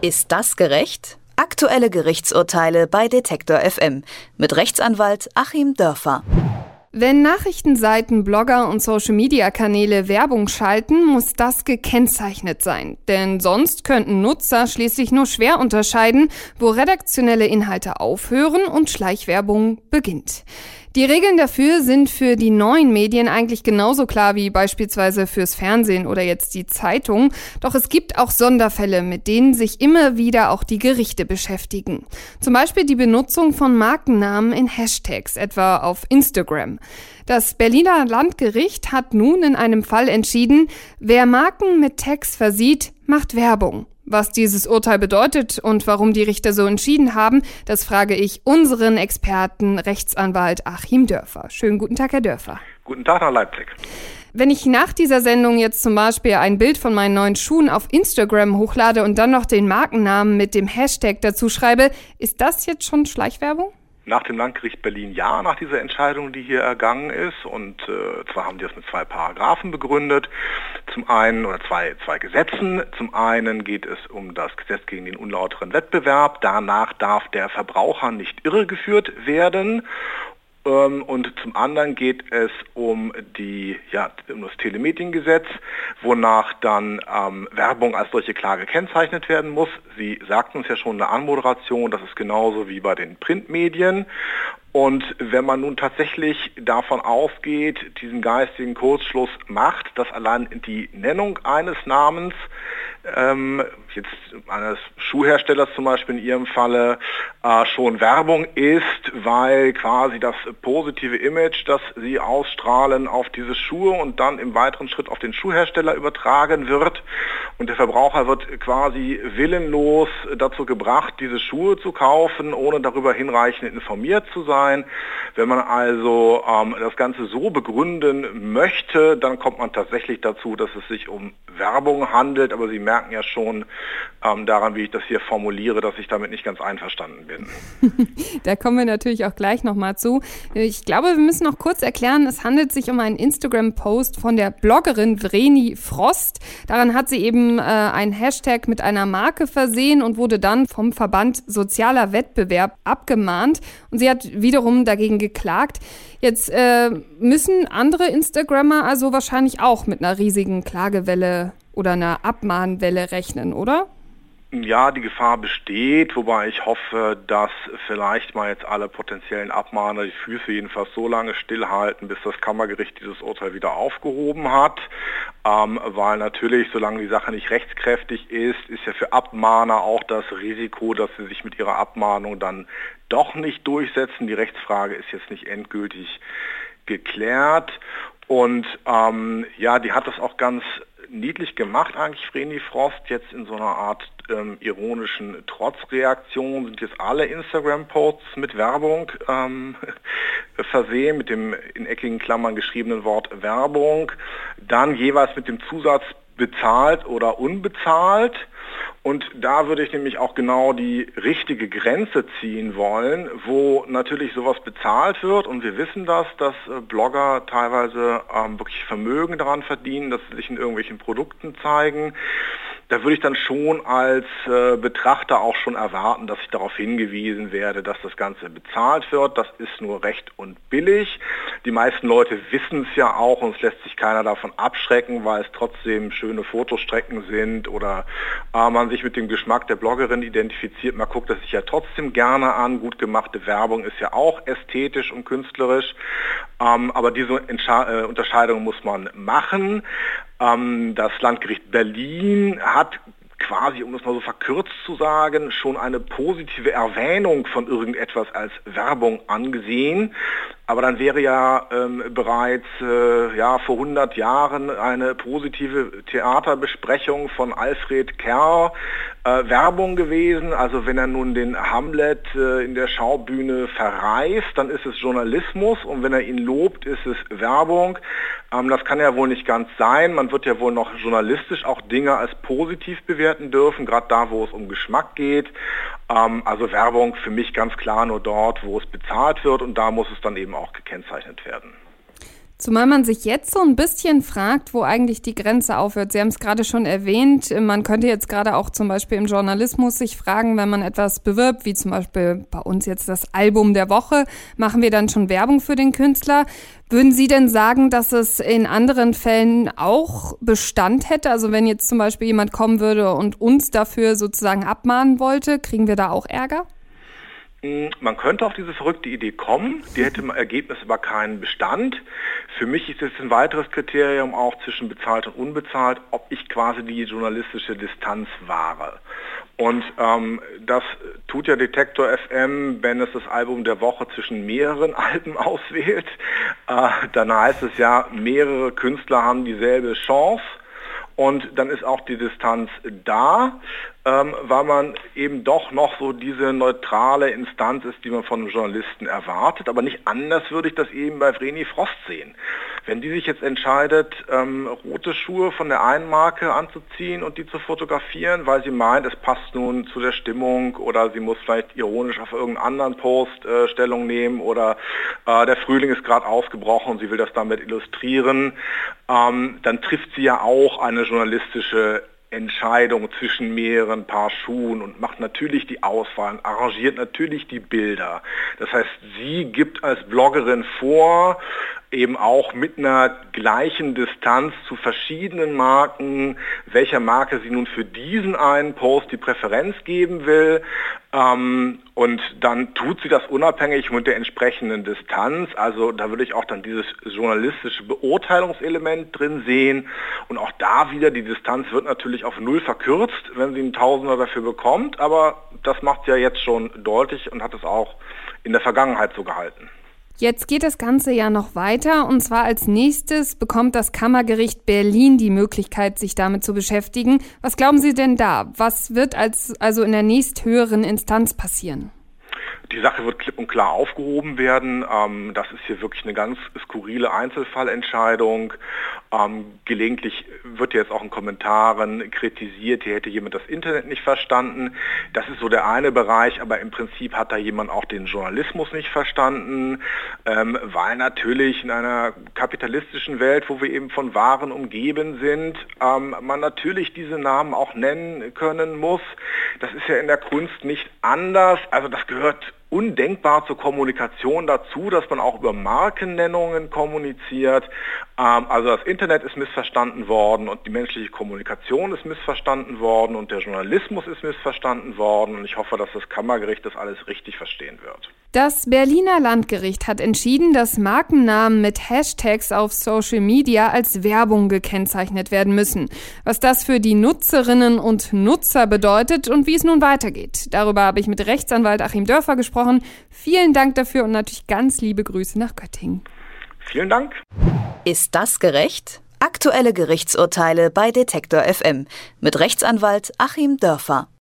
Ist das gerecht? Aktuelle Gerichtsurteile bei Detektor FM mit Rechtsanwalt Achim Dörfer. Wenn Nachrichtenseiten, Blogger und Social-Media-Kanäle Werbung schalten, muss das gekennzeichnet sein. Denn sonst könnten Nutzer schließlich nur schwer unterscheiden, wo redaktionelle Inhalte aufhören und Schleichwerbung beginnt. Die Regeln dafür sind für die neuen Medien eigentlich genauso klar wie beispielsweise fürs Fernsehen oder jetzt die Zeitung. Doch es gibt auch Sonderfälle, mit denen sich immer wieder auch die Gerichte beschäftigen. Zum Beispiel die Benutzung von Markennamen in Hashtags, etwa auf Instagram. Das Berliner Landgericht hat nun in einem Fall entschieden, wer Marken mit Tags versieht, macht Werbung. Was dieses Urteil bedeutet und warum die Richter so entschieden haben, das frage ich unseren Experten, Rechtsanwalt Achim Dörfer. Schönen guten Tag, Herr Dörfer. Guten Tag nach Leipzig. Wenn ich nach dieser Sendung jetzt zum Beispiel ein Bild von meinen neuen Schuhen auf Instagram hochlade und dann noch den Markennamen mit dem Hashtag dazu schreibe, ist das jetzt schon Schleichwerbung? Nach dem Landgericht Berlin ja, nach dieser Entscheidung, die hier ergangen ist. Und äh, zwar haben die das mit zwei Paragraphen begründet. Zum einen, oder zwei, zwei Gesetzen. Zum einen geht es um das Gesetz gegen den unlauteren Wettbewerb. Danach darf der Verbraucher nicht irregeführt werden. Und zum anderen geht es um, die, ja, um das Telemediengesetz, wonach dann ähm, Werbung als solche klar gekennzeichnet werden muss. Sie sagten uns ja schon in der Anmoderation, das ist genauso wie bei den Printmedien. Und wenn man nun tatsächlich davon ausgeht, diesen geistigen Kurzschluss macht, dass allein die Nennung eines Namens ähm, jetzt eines Schuhherstellers zum Beispiel in Ihrem Falle äh, schon Werbung ist, weil quasi das positive Image, das Sie ausstrahlen auf diese Schuhe und dann im weiteren Schritt auf den Schuhhersteller übertragen wird und der Verbraucher wird quasi willenlos dazu gebracht, diese Schuhe zu kaufen, ohne darüber hinreichend informiert zu sein. Wenn man also ähm, das Ganze so begründen möchte, dann kommt man tatsächlich dazu, dass es sich um Werbung handelt, aber Sie merken ja schon ähm, daran, wie ich das hier formuliere, dass ich damit nicht ganz einverstanden bin. da kommen wir natürlich auch gleich nochmal zu. Ich glaube, wir müssen noch kurz erklären, es handelt sich um einen Instagram-Post von der Bloggerin Vreni Frost. Daran hat sie eben äh, ein Hashtag mit einer Marke versehen und wurde dann vom Verband Sozialer Wettbewerb abgemahnt. Und sie hat wiederum dagegen geklagt. Jetzt äh, müssen andere Instagrammer also wahrscheinlich auch mit einer riesigen Klagewelle oder einer Abmahnwelle rechnen, oder? Ja, die Gefahr besteht, wobei ich hoffe, dass vielleicht mal jetzt alle potenziellen Abmahner die Füße jedenfalls so lange stillhalten, bis das Kammergericht dieses Urteil wieder aufgehoben hat. Ähm, weil natürlich, solange die Sache nicht rechtskräftig ist, ist ja für Abmahner auch das Risiko, dass sie sich mit ihrer Abmahnung dann doch nicht durchsetzen. Die Rechtsfrage ist jetzt nicht endgültig geklärt. Und ähm, ja, die hat das auch ganz niedlich gemacht eigentlich, Vreni Frost, jetzt in so einer Art ähm, ironischen Trotzreaktion sind jetzt alle Instagram-Posts mit Werbung ähm, versehen, mit dem in eckigen Klammern geschriebenen Wort Werbung, dann jeweils mit dem Zusatz bezahlt oder unbezahlt. Und da würde ich nämlich auch genau die richtige Grenze ziehen wollen, wo natürlich sowas bezahlt wird. Und wir wissen das, dass äh, Blogger teilweise ähm, wirklich Vermögen daran verdienen, dass sie sich in irgendwelchen Produkten zeigen da würde ich dann schon als äh, Betrachter auch schon erwarten, dass ich darauf hingewiesen werde, dass das Ganze bezahlt wird. Das ist nur recht und billig. Die meisten Leute wissen es ja auch und es lässt sich keiner davon abschrecken, weil es trotzdem schöne Fotostrecken sind oder äh, man sich mit dem Geschmack der Bloggerin identifiziert. Man guckt das sich ja trotzdem gerne an. Gut gemachte Werbung ist ja auch ästhetisch und künstlerisch. Ähm, aber diese Entsche äh, Unterscheidung muss man machen. Ähm, das Landgericht Berlin hat quasi, um das mal so verkürzt zu sagen, schon eine positive Erwähnung von irgendetwas als Werbung angesehen. Aber dann wäre ja ähm, bereits äh, ja, vor 100 Jahren eine positive Theaterbesprechung von Alfred Kerr äh, Werbung gewesen. Also wenn er nun den Hamlet äh, in der Schaubühne verreist, dann ist es Journalismus und wenn er ihn lobt, ist es Werbung. Ähm, das kann ja wohl nicht ganz sein. Man wird ja wohl noch journalistisch auch Dinge als positiv bewerten dürfen, gerade da, wo es um Geschmack geht. Ähm, also Werbung für mich ganz klar nur dort, wo es bezahlt wird und da muss es dann eben auch gekennzeichnet werden. Zumal man sich jetzt so ein bisschen fragt, wo eigentlich die Grenze aufhört. Sie haben es gerade schon erwähnt. Man könnte jetzt gerade auch zum Beispiel im Journalismus sich fragen, wenn man etwas bewirbt, wie zum Beispiel bei uns jetzt das Album der Woche, machen wir dann schon Werbung für den Künstler. Würden Sie denn sagen, dass es in anderen Fällen auch Bestand hätte? Also wenn jetzt zum Beispiel jemand kommen würde und uns dafür sozusagen abmahnen wollte, kriegen wir da auch Ärger? Hm, man könnte auf diese verrückte Idee kommen, die hätte im Ergebnis aber keinen Bestand. Für mich ist es ein weiteres Kriterium auch zwischen bezahlt und unbezahlt, ob ich quasi die journalistische Distanz wahre. Und ähm, das tut ja Detektor FM, wenn es das Album der Woche zwischen mehreren Alben auswählt. Äh, dann heißt es ja, mehrere Künstler haben dieselbe Chance und dann ist auch die Distanz da, ähm, weil man eben doch noch so diese neutrale Instanz ist, die man von einem Journalisten erwartet. Aber nicht anders würde ich das eben bei Vreni Frost sehen. Wenn die sich jetzt entscheidet, ähm, rote Schuhe von der einen Marke anzuziehen und die zu fotografieren, weil sie meint, es passt nun zu der Stimmung oder sie muss vielleicht ironisch auf irgendeinen anderen Post äh, Stellung nehmen oder äh, der Frühling ist gerade ausgebrochen und sie will das damit illustrieren, ähm, dann trifft sie ja auch eine journalistische Entscheidung zwischen mehreren Paar Schuhen und macht natürlich die Auswahl und arrangiert natürlich die Bilder. Das heißt, sie gibt als Bloggerin vor, eben auch mit einer gleichen Distanz zu verschiedenen Marken, welcher Marke sie nun für diesen einen Post die Präferenz geben will. Ähm, und dann tut sie das unabhängig mit der entsprechenden Distanz. Also da würde ich auch dann dieses journalistische Beurteilungselement drin sehen. Und auch da wieder, die Distanz wird natürlich auf null verkürzt, wenn sie einen Tausender dafür bekommt. Aber das macht sie ja jetzt schon deutlich und hat es auch in der Vergangenheit so gehalten. Jetzt geht das Ganze ja noch weiter und zwar als nächstes bekommt das Kammergericht Berlin die Möglichkeit, sich damit zu beschäftigen. Was glauben Sie denn da? Was wird als, also in der nächsthöheren Instanz passieren? Die Sache wird klipp und klar aufgehoben werden. Ähm, das ist hier wirklich eine ganz skurrile Einzelfallentscheidung. Ähm, gelegentlich wird jetzt auch in Kommentaren kritisiert, hier hätte jemand das Internet nicht verstanden. Das ist so der eine Bereich, aber im Prinzip hat da jemand auch den Journalismus nicht verstanden, ähm, weil natürlich in einer kapitalistischen Welt, wo wir eben von Waren umgeben sind, ähm, man natürlich diese Namen auch nennen können muss. Das ist ja in der Kunst nicht anders. Also das gehört undenkbar zur Kommunikation dazu, dass man auch über Markennennungen kommuniziert. Ähm, also das Internet ist missverstanden worden und die menschliche Kommunikation ist missverstanden worden und der Journalismus ist missverstanden worden und ich hoffe, dass das Kammergericht das alles richtig verstehen wird. Das Berliner Landgericht hat entschieden, dass Markennamen mit Hashtags auf Social Media als Werbung gekennzeichnet werden müssen. Was das für die Nutzerinnen und Nutzer bedeutet und wie es nun weitergeht. Darüber habe ich mit Rechtsanwalt Achim Dörfer gesprochen. Vielen Dank dafür und natürlich ganz liebe Grüße nach Göttingen. Vielen Dank. Ist das gerecht? Aktuelle Gerichtsurteile bei Detektor FM mit Rechtsanwalt Achim Dörfer.